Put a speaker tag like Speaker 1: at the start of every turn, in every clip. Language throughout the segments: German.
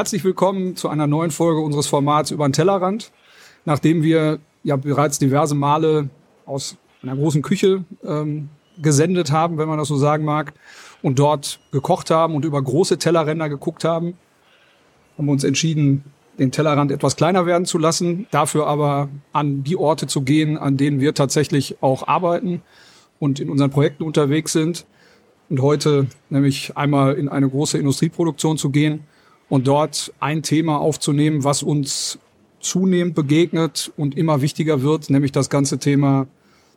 Speaker 1: Herzlich willkommen zu einer neuen Folge unseres Formats über den Tellerrand. Nachdem wir ja bereits diverse Male aus einer großen Küche ähm, gesendet haben, wenn man das so sagen mag, und dort gekocht haben und über große Tellerränder geguckt haben, haben wir uns entschieden, den Tellerrand etwas kleiner werden zu lassen, dafür aber an die Orte zu gehen, an denen wir tatsächlich auch arbeiten und in unseren Projekten unterwegs sind. Und heute nämlich einmal in eine große Industrieproduktion zu gehen und dort ein Thema aufzunehmen, was uns zunehmend begegnet und immer wichtiger wird, nämlich das ganze Thema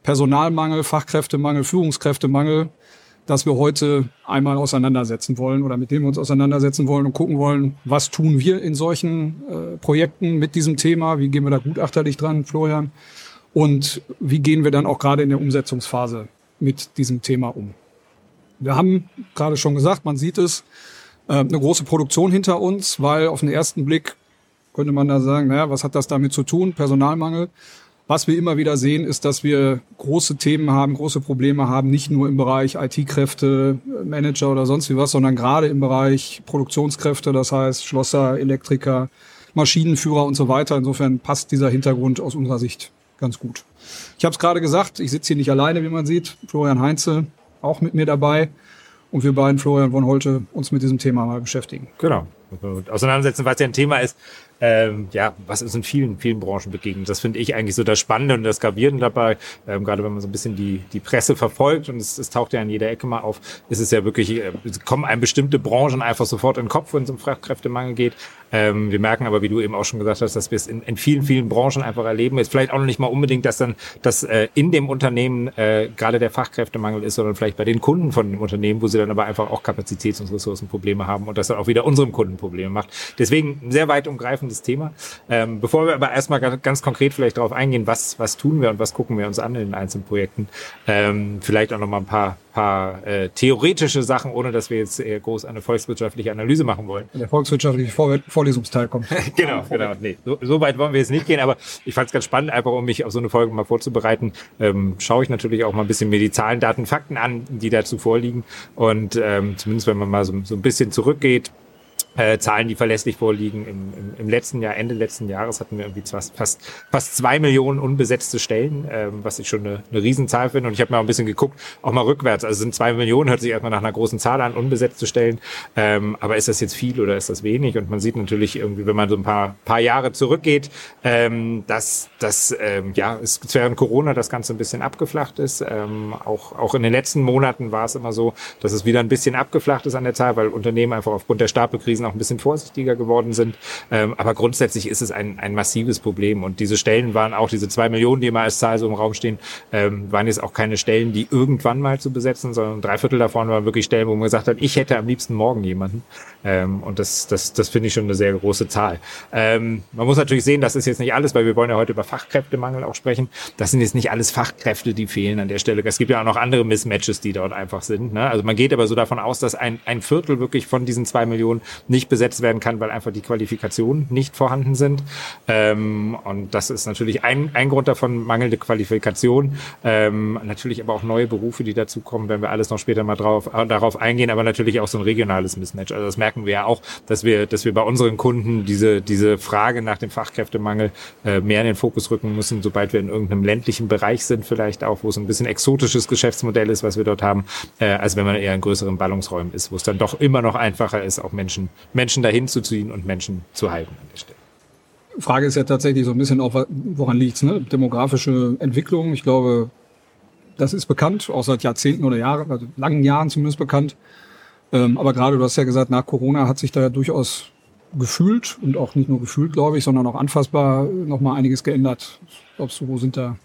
Speaker 1: Personalmangel, Fachkräftemangel, Führungskräftemangel, das wir heute einmal auseinandersetzen wollen oder mit dem wir uns auseinandersetzen wollen und gucken wollen, was tun wir in solchen äh, Projekten mit diesem Thema, wie gehen wir da gutachterlich dran, Florian, und wie gehen wir dann auch gerade in der Umsetzungsphase mit diesem Thema um. Wir haben gerade schon gesagt, man sieht es, äh, eine große Produktion hinter uns, weil auf den ersten Blick könnte man da sagen, naja, was hat das damit zu tun? Personalmangel. Was wir immer wieder sehen, ist, dass wir große Themen haben, große Probleme haben, nicht nur im Bereich IT-Kräfte, Manager oder sonst wie was, sondern gerade im Bereich Produktionskräfte, das heißt Schlosser, Elektriker, Maschinenführer und so weiter. Insofern passt dieser Hintergrund aus unserer Sicht ganz gut. Ich habe es gerade gesagt, ich sitze hier nicht alleine, wie man sieht. Florian Heinze auch mit mir dabei. Und wir beiden, Florian, wollen heute uns mit diesem Thema mal beschäftigen.
Speaker 2: Genau. Auseinandersetzen, was ja ein Thema ist, ähm, ja, was ist in vielen, vielen Branchen begegnet. Das finde ich eigentlich so das Spannende und das Gravierende dabei, ähm, gerade wenn man so ein bisschen die, die Presse verfolgt und es, es taucht ja in jeder Ecke mal auf, ist es ja wirklich, äh, kommen einem bestimmte Branchen einfach sofort in den Kopf, wenn es um Fachkräftemangel geht. Ähm, wir merken aber, wie du eben auch schon gesagt hast, dass wir es in, in vielen, vielen Branchen einfach erleben. Ist vielleicht auch noch nicht mal unbedingt, dass dann dass äh, in dem Unternehmen äh, gerade der Fachkräftemangel ist, sondern vielleicht bei den Kunden von dem Unternehmen, wo sie dann aber einfach auch Kapazitäts- und Ressourcenprobleme haben und das dann auch wieder unserem Kunden Probleme macht. Deswegen sehr weit umgreifendes Thema. Ähm, bevor wir aber erstmal ganz, konkret vielleicht darauf eingehen, was, was tun wir und was gucken wir uns an in den einzelnen Projekten, ähm, vielleicht auch noch mal ein paar paar äh, theoretische Sachen, ohne dass wir jetzt äh, groß eine volkswirtschaftliche Analyse machen wollen.
Speaker 1: Der volkswirtschaftliche Vor Vorlesungsteil kommt.
Speaker 2: genau, genau. Nee, so, so weit wollen wir jetzt nicht gehen, aber ich fand es ganz spannend, einfach um mich auf so eine Folge mal vorzubereiten, ähm, schaue ich natürlich auch mal ein bisschen mir die Zahlen, Daten, Fakten an, die dazu vorliegen. Und ähm, zumindest wenn man mal so, so ein bisschen zurückgeht, äh, Zahlen, die verlässlich vorliegen. Im, im, Im letzten Jahr, Ende letzten Jahres hatten wir irgendwie fast, fast, fast zwei Millionen unbesetzte Stellen, ähm, was ich schon eine, eine Riesenzahl finde. Und ich habe mal ein bisschen geguckt, auch mal rückwärts. Also sind zwei Millionen, hört sich erstmal nach einer großen Zahl an, unbesetzte Stellen. Ähm, aber ist das jetzt viel oder ist das wenig? Und man sieht natürlich irgendwie, wenn man so ein paar, paar Jahre zurückgeht, ähm, dass, dass ähm, ja, es während Corona das Ganze ein bisschen abgeflacht ist. Ähm, auch, auch in den letzten Monaten war es immer so, dass es wieder ein bisschen abgeflacht ist an der Zahl, weil Unternehmen einfach aufgrund der Stapelkrisen Krisen auch ein bisschen vorsichtiger geworden sind. Ähm, aber grundsätzlich ist es ein, ein massives Problem. Und diese Stellen waren auch, diese zwei Millionen, die immer als Zahl so im Raum stehen, ähm, waren jetzt auch keine Stellen, die irgendwann mal zu besetzen, sondern drei Viertel davon waren wirklich Stellen, wo man gesagt hat, ich hätte am liebsten morgen jemanden. Ähm, und das, das, das finde ich schon eine sehr große Zahl. Ähm, man muss natürlich sehen, das ist jetzt nicht alles, weil wir wollen ja heute über Fachkräftemangel auch sprechen. Das sind jetzt nicht alles Fachkräfte, die fehlen an der Stelle. Es gibt ja auch noch andere Mismatches, die dort einfach sind. Ne? Also man geht aber so davon aus, dass ein, ein Viertel wirklich von diesen zwei Millionen nicht besetzt werden kann, weil einfach die Qualifikationen nicht vorhanden sind. Ähm, und das ist natürlich ein, ein Grund davon, mangelnde Qualifikation. Ähm, natürlich aber auch neue Berufe, die dazukommen, wenn wir alles noch später mal drauf, äh, darauf eingehen, aber natürlich auch so ein regionales Mismatch. Also das merken wir ja auch, dass wir, dass wir bei unseren Kunden diese, diese Frage nach dem Fachkräftemangel äh, mehr in den Fokus rücken müssen, sobald wir in irgendeinem ländlichen Bereich sind, vielleicht auch, wo es ein bisschen exotisches Geschäftsmodell ist, was wir dort haben, äh, als wenn man eher in größeren Ballungsräumen ist, wo es dann doch immer noch einfacher ist, auch Menschen, Menschen dahin zu ziehen und Menschen zu halten an der Stelle.
Speaker 1: Frage ist ja tatsächlich so ein bisschen auch, woran liegt's, ne? Demografische Entwicklung. Ich glaube, das ist bekannt, auch seit Jahrzehnten oder Jahren, also langen Jahren zumindest bekannt. Ähm, aber gerade, du hast ja gesagt, nach Corona hat sich da ja durchaus gefühlt und auch nicht nur gefühlt, glaube ich, sondern auch anfassbar nochmal einiges geändert. Glaubst du, wo sind da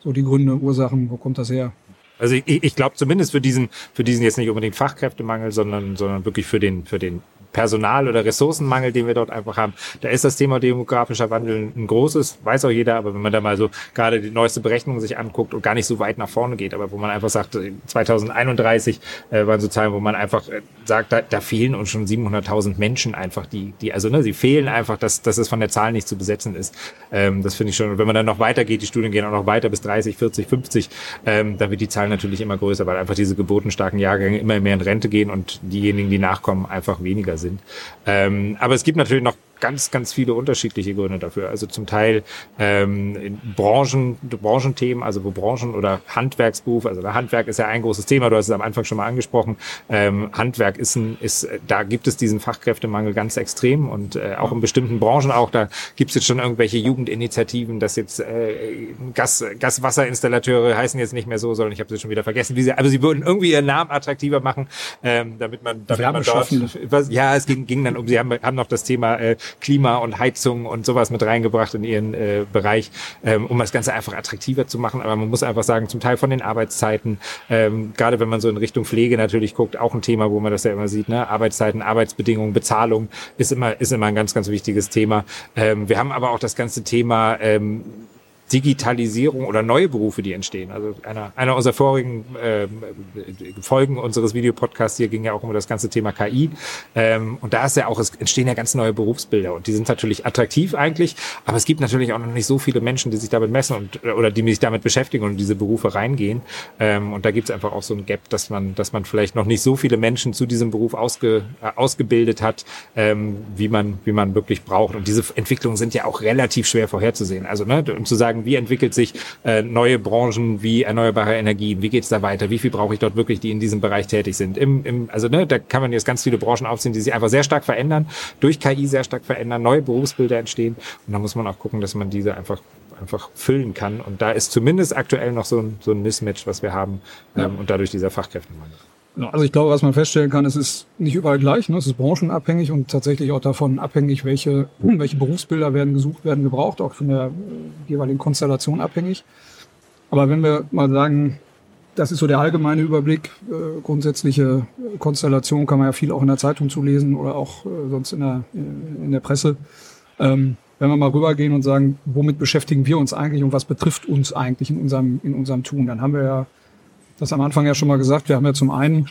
Speaker 1: so die Gründe, Ursachen, wo kommt das her?
Speaker 2: Also ich, ich glaube zumindest für diesen, für diesen jetzt nicht unbedingt Fachkräftemangel, sondern, sondern wirklich für den, für den Personal- oder Ressourcenmangel, den wir dort einfach haben. Da ist das Thema demografischer Wandel ein großes, weiß auch jeder, aber wenn man da mal so gerade die neueste Berechnung sich anguckt und gar nicht so weit nach vorne geht, aber wo man einfach sagt, 2031 äh, waren so Zahlen, wo man einfach äh, sagt, da, da fehlen uns schon 700.000 Menschen einfach, die, die, also ne, sie fehlen einfach, dass, dass es von der Zahl nicht zu besetzen ist. Ähm, das finde ich schon, und wenn man dann noch weitergeht, die Studien gehen auch noch weiter bis 30, 40, 50, ähm, dann wird die Zahl natürlich immer größer, weil einfach diese geburtenstarken Jahrgänge immer mehr in Rente gehen und diejenigen, die nachkommen, einfach weniger sind sind. Ähm, aber es gibt natürlich noch ganz, ganz viele unterschiedliche Gründe dafür. Also zum Teil ähm, Branchen, Branchenthemen, also wo Branchen oder Handwerksberuf, also Handwerk ist ja ein großes Thema, du hast es am Anfang schon mal angesprochen. Ähm, Handwerk ist ein, ist, da gibt es diesen Fachkräftemangel ganz extrem und äh, auch in bestimmten Branchen auch, da gibt es jetzt schon irgendwelche Jugendinitiativen, dass jetzt äh, Gas, Gaswasserinstallateure heißen jetzt nicht mehr so, sondern ich habe sie schon wieder vergessen, wie sie, aber sie würden irgendwie ihren Namen attraktiver machen, ähm, damit man, damit man dort, was, ja, es ging, ging dann um, sie haben, haben noch das Thema äh, Klima und Heizung und sowas mit reingebracht in ihren äh, Bereich, ähm, um das Ganze einfach attraktiver zu machen. Aber man muss einfach sagen, zum Teil von den Arbeitszeiten, ähm, gerade wenn man so in Richtung Pflege natürlich guckt, auch ein Thema, wo man das ja immer sieht, ne? Arbeitszeiten, Arbeitsbedingungen, Bezahlung ist immer, ist immer ein ganz, ganz wichtiges Thema. Ähm, wir haben aber auch das ganze Thema ähm, Digitalisierung oder neue Berufe, die entstehen. Also einer, einer unserer vorigen äh, Folgen unseres Videopodcasts hier ging ja auch um das ganze Thema KI. Ähm, und da ist ja auch, es entstehen ja ganz neue Berufsbilder und die sind natürlich attraktiv eigentlich, aber es gibt natürlich auch noch nicht so viele Menschen, die sich damit messen und oder die sich damit beschäftigen und in diese Berufe reingehen. Ähm, und da gibt es einfach auch so ein Gap, dass man, dass man vielleicht noch nicht so viele Menschen zu diesem Beruf ausge, äh, ausgebildet hat, ähm, wie man, wie man wirklich braucht. Und diese Entwicklungen sind ja auch relativ schwer vorherzusehen. Also, ne, um zu sagen, sagen, wie entwickelt sich äh, neue Branchen wie erneuerbare Energien, wie geht's da weiter, wie viel brauche ich dort wirklich, die in diesem Bereich tätig sind. Im, im, also ne, da kann man jetzt ganz viele Branchen aufziehen, die sich einfach sehr stark verändern, durch KI sehr stark verändern, neue Berufsbilder entstehen und da muss man auch gucken, dass man diese einfach einfach füllen kann. Und da ist zumindest aktuell noch so ein, so ein Mismatch, was wir haben ähm, und dadurch dieser Fachkräftemangel.
Speaker 1: Also ich glaube, was man feststellen kann, es ist nicht überall gleich. Ne? Es ist branchenabhängig und tatsächlich auch davon abhängig, welche, welche Berufsbilder werden gesucht, werden gebraucht, auch von der äh, jeweiligen Konstellation abhängig. Aber wenn wir mal sagen, das ist so der allgemeine Überblick, äh, grundsätzliche Konstellation kann man ja viel auch in der Zeitung zulesen oder auch äh, sonst in der, in der Presse. Ähm, wenn wir mal rübergehen und sagen, womit beschäftigen wir uns eigentlich und was betrifft uns eigentlich in unserem, in unserem Tun, dann haben wir ja das am Anfang ja schon mal gesagt, wir haben ja zum einen